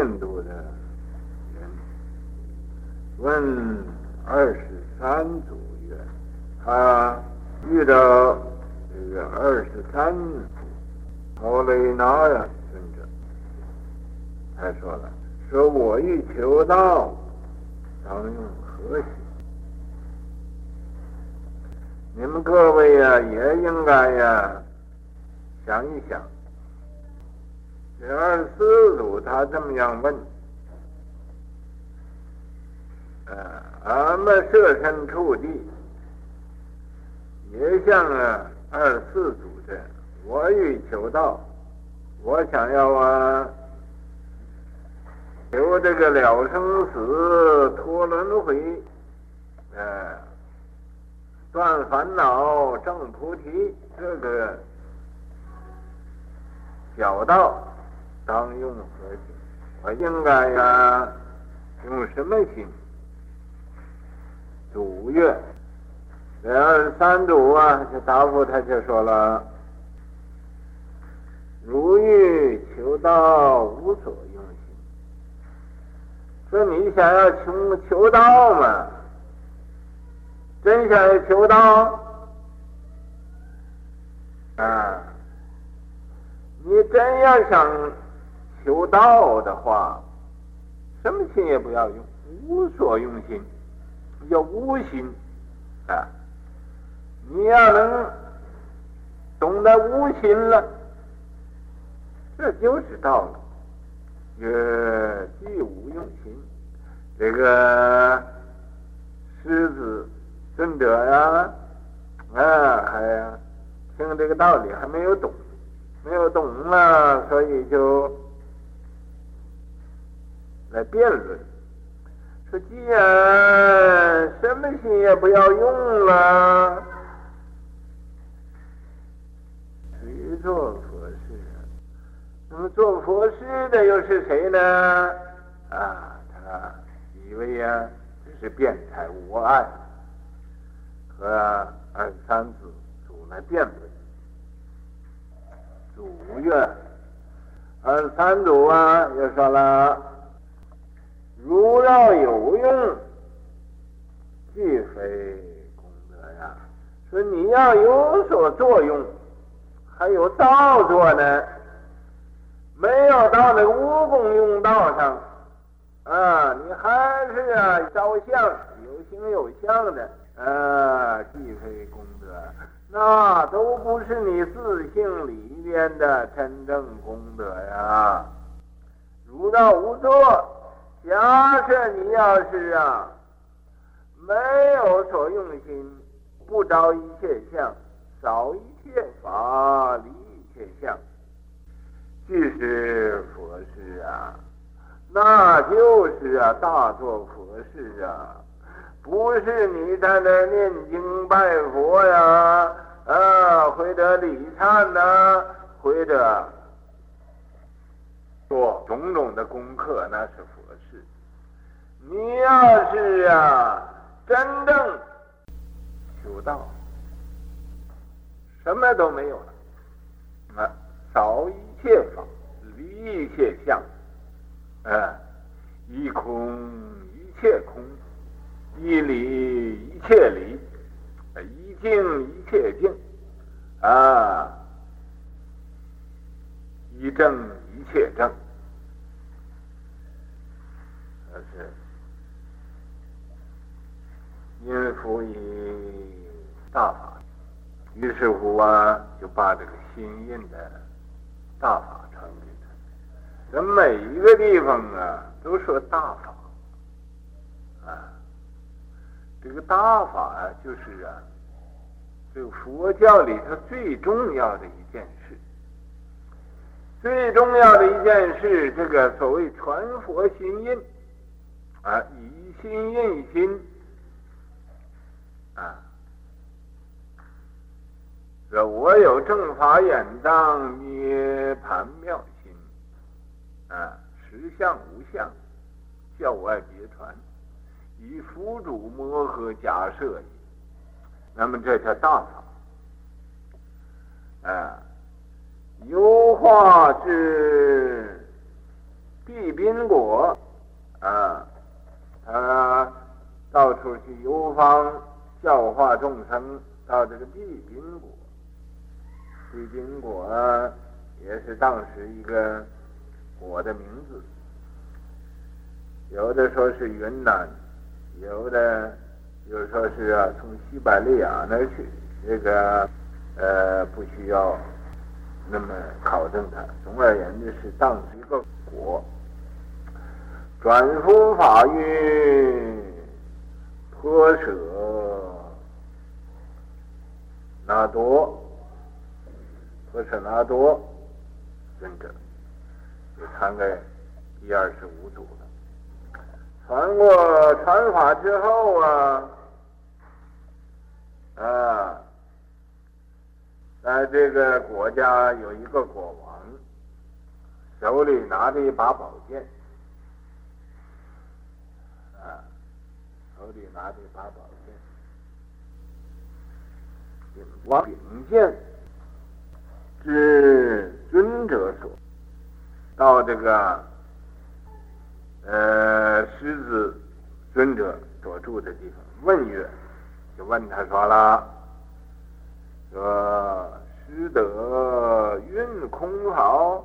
印度的人，问二十三祖曰：他遇到这个二十三祖欧雷纳呀尊者，他说了：说我欲求道，当用何行？你们各位呀、也应该呀想一想。这二四祖他这么样问，呃，俺们设身处地，也像啊二四祖的，我欲求道，我想要啊求这个了生死、脱轮回，呃。断烦恼，证菩提，这个小道当用何行？我应该呀，用什么心？祖曰：这二三祖啊，就答复他就说了：如欲求道，无所用心。说你想要求求道嘛？真想要求道啊！你真要想求道的话，什么心也不要用，无所用心，叫无心啊！你要能懂得无心了，这就是道了。呃，既无用心，这个狮子。尊者呀，啊，还听这个道理还没有懂，没有懂了，所以就来辩论，说既然什么心也不要用了，谁做佛事啊？那么做佛事的又是谁呢？啊，他以为呀，这是辩才无碍。和二三祖祖来辩论，祖曰：二三祖啊，又说了，要有用，即非功德呀。说你要有所作用，还有道作呢，没有到那无功用道上啊，你还是啊照相有形有相的。啊，既非功德，那都不是你自性里边的真正功德呀。如道无作，假设你要是啊，没有所用心，不着一切相，少一切法，离一切相，即是佛事啊，那就是啊，大做佛事啊。不是你在那念经拜佛呀，啊，或者礼忏呐，或者做种种的功课，那是佛。你要是啊，真正修道，什么都没有了，啊，少一切法，离一切相，啊，一空一切空。一理一切理，一静一切静，啊，一正一切正，是因佛以大法，于是乎啊，就把这个心印的大法传给他。这每一个地方啊，都说大法啊。这个大法啊，就是啊，这个佛教里头最重要的一件事，最重要的一件事，这个所谓传佛心印啊，以心印心啊，说我有正法眼藏涅盘妙心，啊，实相无相，教外别传，以佛主摩诃迦叶也。那么这叫大法，啊，游化至地宾果，啊，他到处去游方教化众生，到这个地宾果。地宾果也是当时一个果的名字，有的说是云南，有的又说是啊从西伯利亚那儿去，这个呃不需要那么考证它。总而言之是当时一个果，转夫法运婆舍那多。婆舍那多尊者就传给第二十五祖了。传过传法之后啊，啊，在这个国家有一个国王，手里拿着一把宝剑，啊，手里拿着一把宝剑，秉光秉剑。知尊者所到这个呃狮子尊者所住的地方，问曰：“就问他说了，说师得运空好，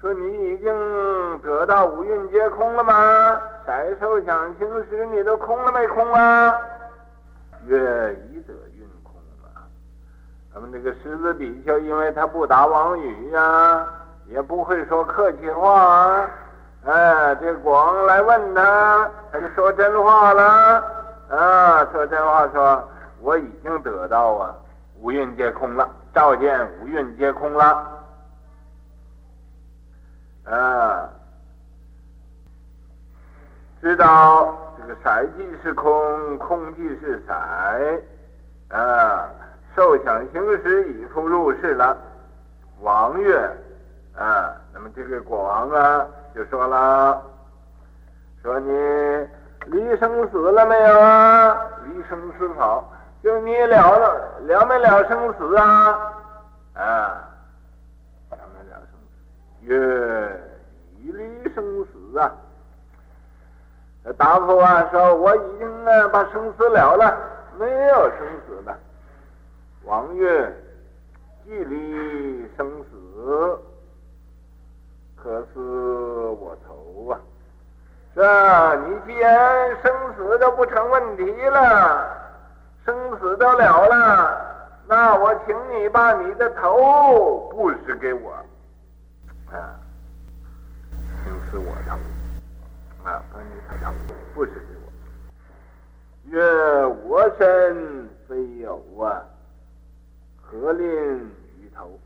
说你已经得到五蕴皆空了吗？色受想行识你都空了没空啊？”曰：“已得。”咱们这个狮子比丘，因为他不打妄语呀、也不会说客气话啊。哎，这国王来问他，他就说真话了啊，说真话，说我已经得到啊，五蕴皆空了，照见五蕴皆空了。啊，知道这个色即是空，空即是色啊。受想行识已出入世了，王月：“啊，那么这个国王啊，就说了，说你离生死了没有啊？离生死好，就你了了了没了生死啊？啊，了没了生死？曰：已离生死啊。答复啊，说我已经啊把生死了了，没有生死了。”王曰：“距离生死，可是我投啊？是啊，你既然生死都不成问题了，生死都了了，那我请你把你的头布施给我啊，请赐我头啊，把你的头布施给我。曰：我身。”何吝鱼头？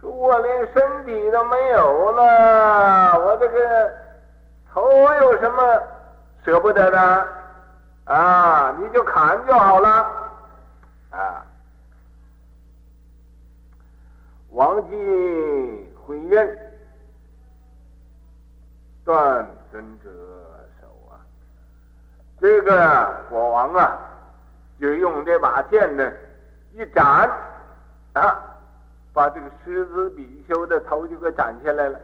说我连身体都没有了，我这个头有什么舍不得的？啊，你就砍就好了。啊，王继悔认，断尊者手啊。这个国王啊，就用这把剑呢，一斩。啊，把这个狮子比丘的头就给斩下来了，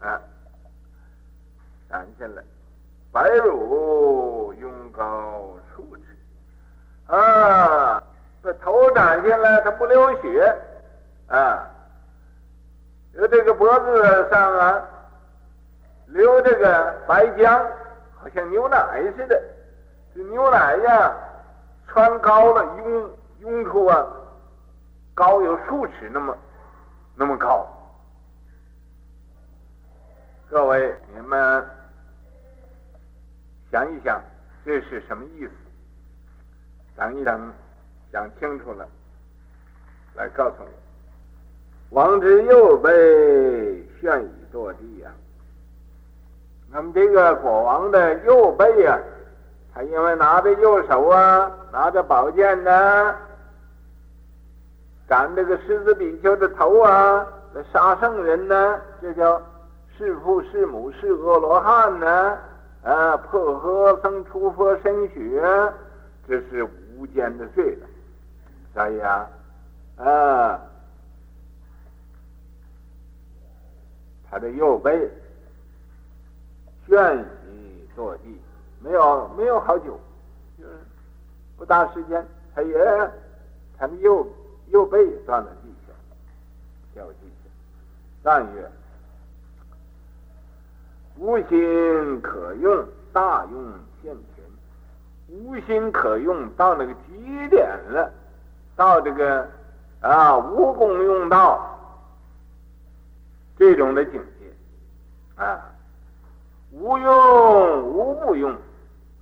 啊，斩下来，白乳拥膏数尺，啊，这头斩下来，它不流血，啊，有这个脖子上啊，流这个白浆，好像牛奶似的，这牛奶呀，穿高了，涌涌出啊。高有数尺那么那么高，各位你们想一想，这是什么意思？等一等，想清楚了，来告诉我。王之右背旋已堕地呀、啊。那么这个国王的右背呀、他因为拿着右手啊，拿着宝剑呢。斩这个狮子比丘的头啊，那杀圣人呢，这叫弑父弑母弑阿罗汉呢，啊，破和僧出佛身血，这是无间的罪了。所以啊，啊，他的右背旋息落地，没有没有好久，就是不大时间，他也他的右。又被断了地下，掉地下。但曰：无心可用，大用现前。无心可用到那个极点了，到这个啊无功用道这种的境界啊，无用无不用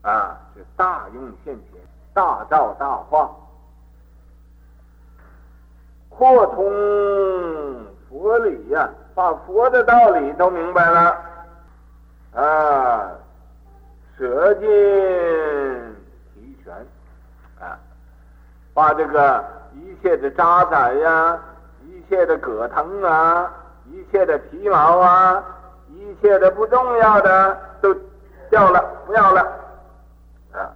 啊，是大用现前，大造大化。扩通佛理呀、把佛的道理都明白了啊，舍尽提全啊，把这个一切的渣滓呀，一切的葛藤啊，一切的皮毛啊，一切的不重要的都掉了，不要了啊。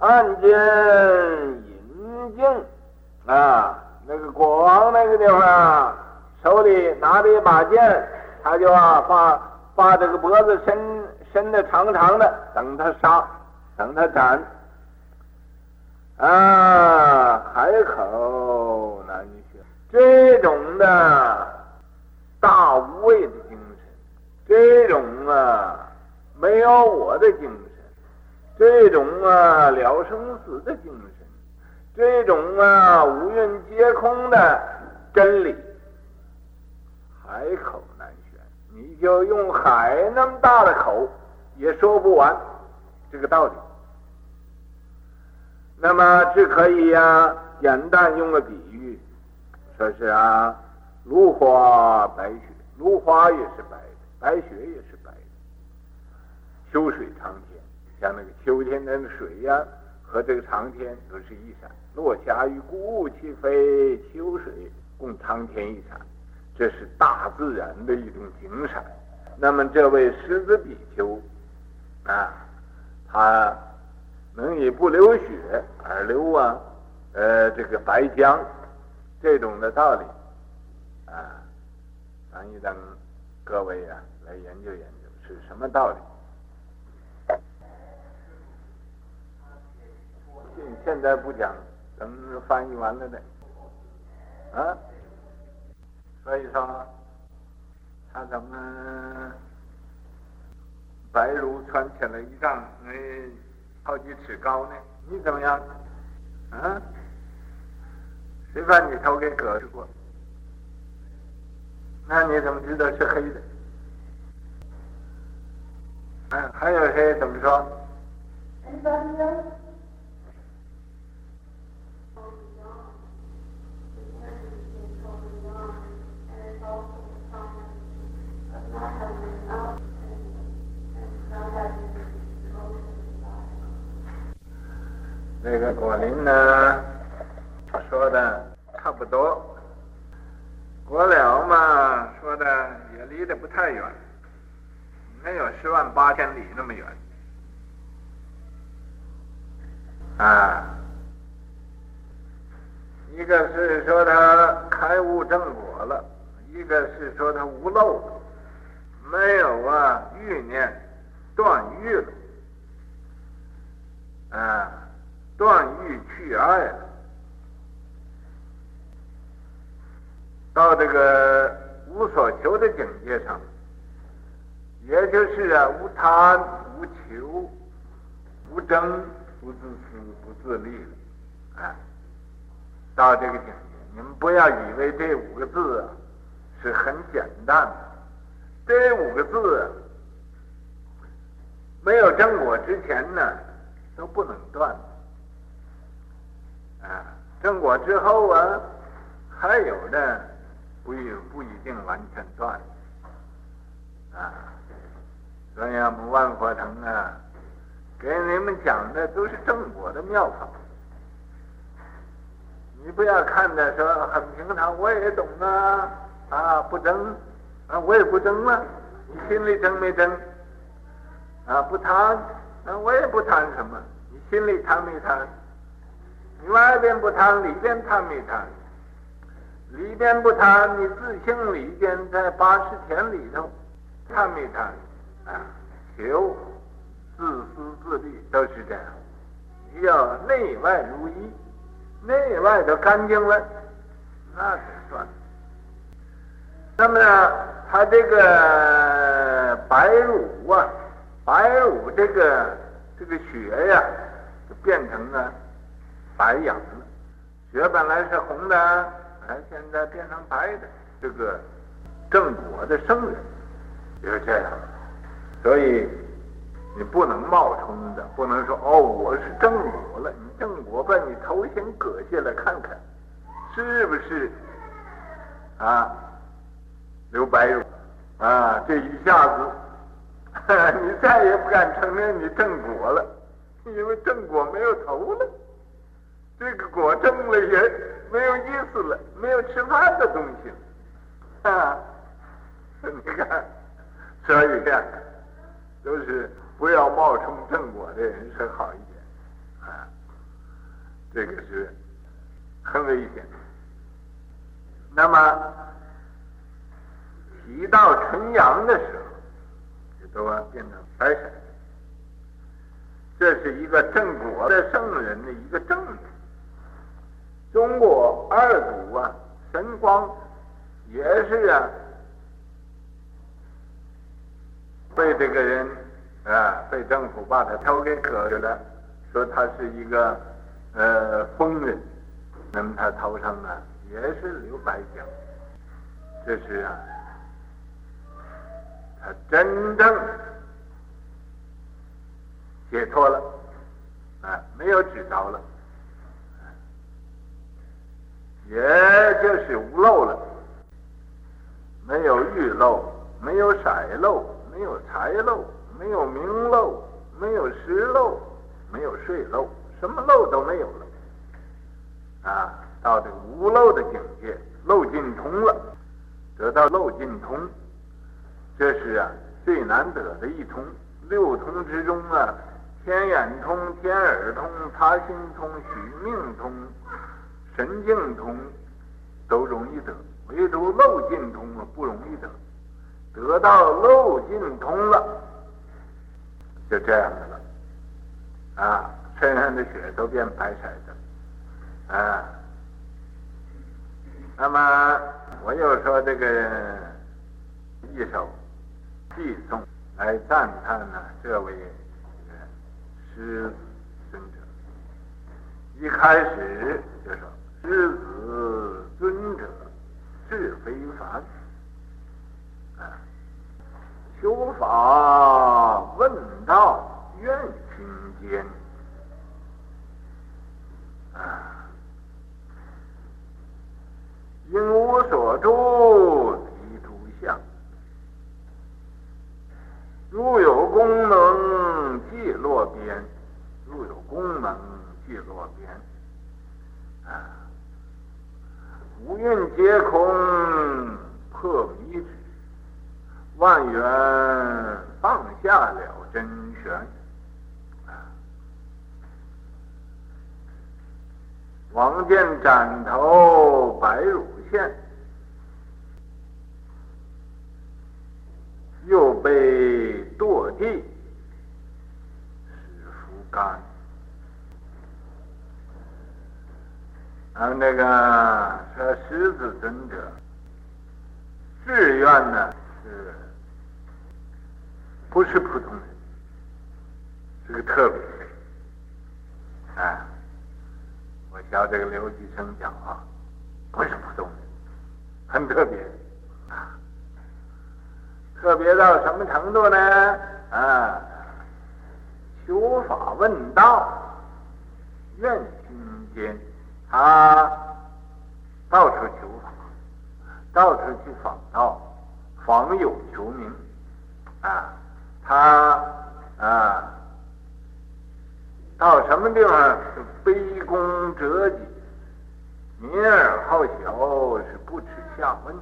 暗间引径啊，那个国王那个地方啊，手里拿着一把剑，他就啊把把这个脖子伸伸的长长的，等他杀，等他斩啊，海口难宣。这种的大无畏的精神，这种啊没有我的精神。这种啊了生死的精神，这种啊五蕴皆空的真理，海口难宣。你就用海那么大的口，也说不完这个道理。那么只可以呀、啊，简单用个比喻，说是啊，芦花白雪，芦花也是白的，白雪也是白的，秋水长天。像那个秋天的水呀、和这个长天都是一闪。落霞与孤鹜齐飞，秋水共长天一闪，这是大自然的一种景色。那么这位狮子比丘啊，他能以不流血而流啊，呃，这个白浆这种的道理啊，咱一等各位啊来研究研究是什么道理。现在不讲，等翻译完了的，啊，所以说他怎么白如穿起了一丈，那好几尺高呢？你怎么样？啊？谁把你头给割过？那你怎么知道是黑的？啊，还有谁怎么说？这个果林呢，说的差不多。果了嘛，说的也离得不太远，没有十万八千里那么远。啊，一个是说他开悟正果了，一个是说他无漏，没有啊欲念断欲了，啊。断欲去爱了，到这个无所求的境界上，也就是啊无贪无求无争不自私不自利了啊。到这个境界，你们不要以为这五个字啊是很简单的，这五个字没有正果之前呢都不能断。啊，证果之后啊，还有的不一不一定完全断啊。所以啊，我们万佛堂啊，给你们讲的都是正果的妙法，你不要看着说很平常，我也懂啊，啊不争，啊我也不争了，你心里争没争？啊不贪，啊我也不贪什么，你心里贪没贪？外边不贪，里边贪没贪？里边不贪，你自性里边在八十田里头贪没贪？啊，求自私自利都是这样，要内外如一。内外都干净了，那才算。那么呢，他这个白乳啊，白乳这个这个血呀，就变成了白养了。血本来是红的，哎，现在变成白的。这个正果的圣人就是这样，所以。你不能冒充的，不能说哦，我是正果了。你正果把你头先割下来看看，是不是啊？刘白玉啊，这一下子，你再也不敢承认你正果了，因为正果没有头了，这个果正了也没有意思了，没有吃饭的东西啊。你看，所以这样都是。不要冒充正果的人是好一点，啊，这个是很危险。那么提到纯阳的时候，就都要变成白神。这是一个正果的圣人的一个证明。中国二祖啊，神光也是啊，被这个人。啊！被政府把他头给割下了，说他是一个呃疯人。那么他头上呢也是留白角，这是啊，他真正解脱了啊，没有执着了，也就是无漏了，没有欲漏，没有色漏，没有财漏。没有名漏，没有实漏，没有睡漏，什么漏都没有了，啊，到这个无漏的境界，漏尽通了，得到漏尽通，这是啊最难得的一通。六通之中啊，天眼通、天耳通、他心通、许命通、神境通都容易得，唯独漏尽通啊不容易得，得到漏尽通了。就这样的了，啊，身上的血都变白色的，啊，那么我又说这个一首寄颂来赞叹呢，这位狮子尊者。一开始就说：“狮子尊者智非凡。”啊。修法问道愿心间，啊，应无所住即诸相，如有功能即落边，如有功能即落边，啊，五蕴皆空破迷执。万缘放下了真玄，王建斩头白乳现，又被堕地使复干。啊，那个说狮子尊者志愿呢是。不是普通人，是个特别人。啊，我晓这个刘继生讲话，不是普通人，很特别啊。特别到什么程度呢？啊，求法问道，愿心间，他到处求法，到处去访道，访友求名，啊。他啊，到什么地方是卑躬折颈，民而好小，是不耻下问。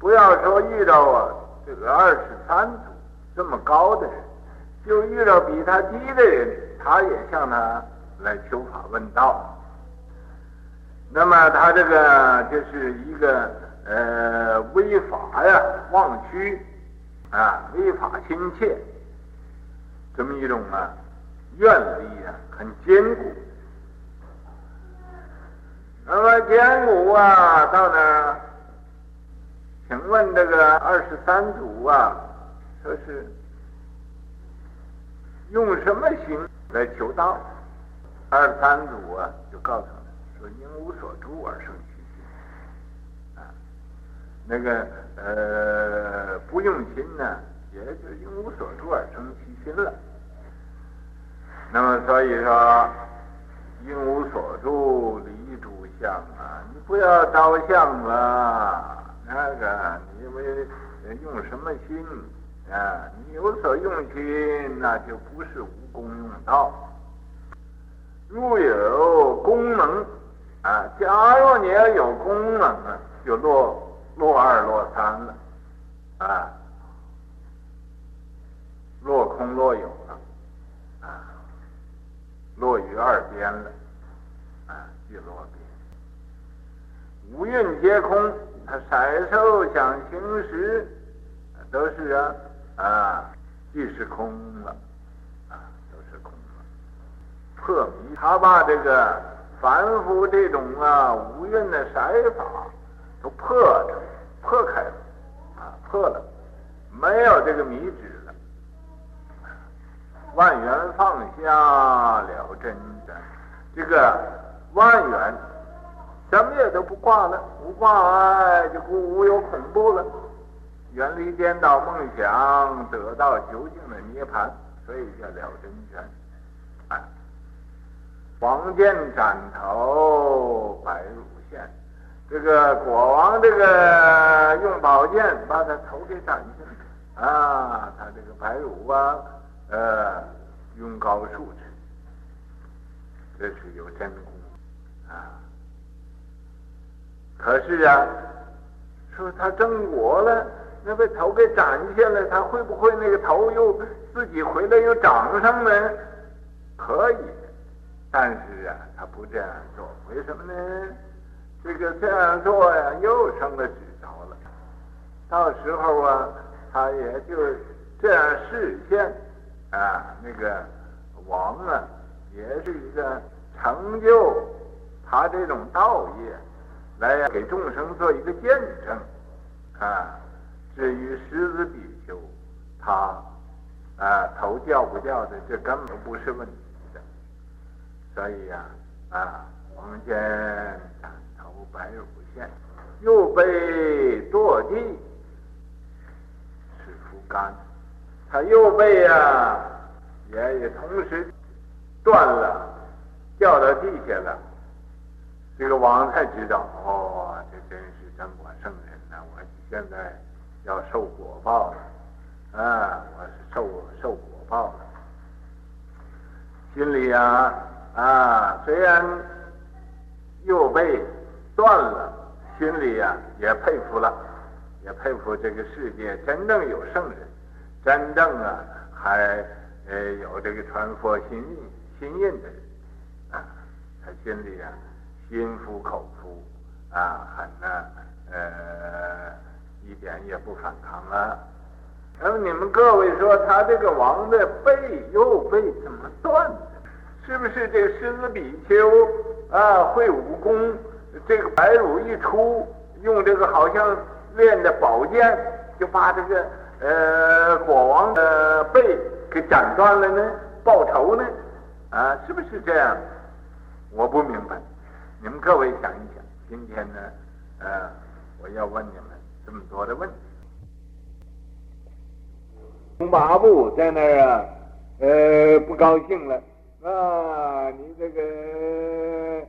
不要说遇到啊这个二十三祖这么高的人，就遇到比他低的人，他也向他来求法问道。那么他这个就是一个呃违法呀、妄虚啊、违法心切，这么一种啊愿力啊很坚固。那么坚固啊到那儿，请问这个二十三祖啊，说是用什么心来求道？二十三祖啊就告诉他。说因无所住而生其心，啊，那个呃不用心呢，也就因无所住而生其心了。那么所以说，因无所住离诸相啊，你不要着相了。那个你因为用什么心啊？你有所用心，那就不是无功用道。若有功能。啊，假如你要有功能啊，就落落二落三了，啊，落空落有了，啊，落于二边了，啊，即落边。五蕴皆空，他色受想行识都是啊啊，即是空了，啊，都是空了。破迷，他把这个。凡夫这种啊无蕴的色法都破了破开了啊破了，没有这个迷执了，万缘放下了真真，这个万缘什么也都不挂了，无挂碍就不无有恐怖了，远离颠倒梦想，得到究竟的涅槃，所以叫了真真。王见斩头，白乳现。这个国王，这个用宝剑把他头给斩下来啊！他这个白乳啊，呃，用膏漱之，这是有真功啊。可是啊，说他正果了，那被头给斩下来，他会不会那个头又自己回来又长上呢？可以。但是啊，他不这样做，为什么呢？这个这样做呀，又成了执着了。到时候啊，他也就这样示现啊，那个王啊，也是一个成就他这种道业，来给众生做一个见证啊。至于狮子比丘，他啊头掉不掉的，这根本不是问题。所以呀，啊，王见斩头白乳现，右背堕地，是枯干。他右背呀、啊，也也同时断了，掉到地下了。这个王才知道，哦，这真是真果圣人呐！我现在要受果报了，啊，我是受受果报了，心里啊。啊，虽然右背断了，心里呀、啊、也佩服了，也佩服这个世界真正有圣人，真正啊还呃有这个传佛心印心印的人啊，他心里啊心服口服啊，很呢呃一点也不反抗了。那么你们各位说，他这个王的背右背怎么断？是不是这个狮子比丘啊会武功？这个白乳一出，用这个好像练的宝剑，就把这个呃国王的背给斩断了呢？报仇呢？啊，是不是这样？我不明白。你们各位想一想，今天呢，呃，我要问你们这么多的问题。东八部在那儿啊，呃，不高兴了。啊，你这个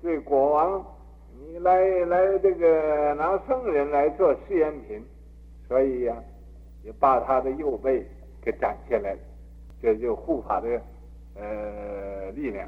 对国王，你来来这个拿圣人来做试验品，所以呀、啊，也把他的右背给斩下来了，这就护法的呃力量。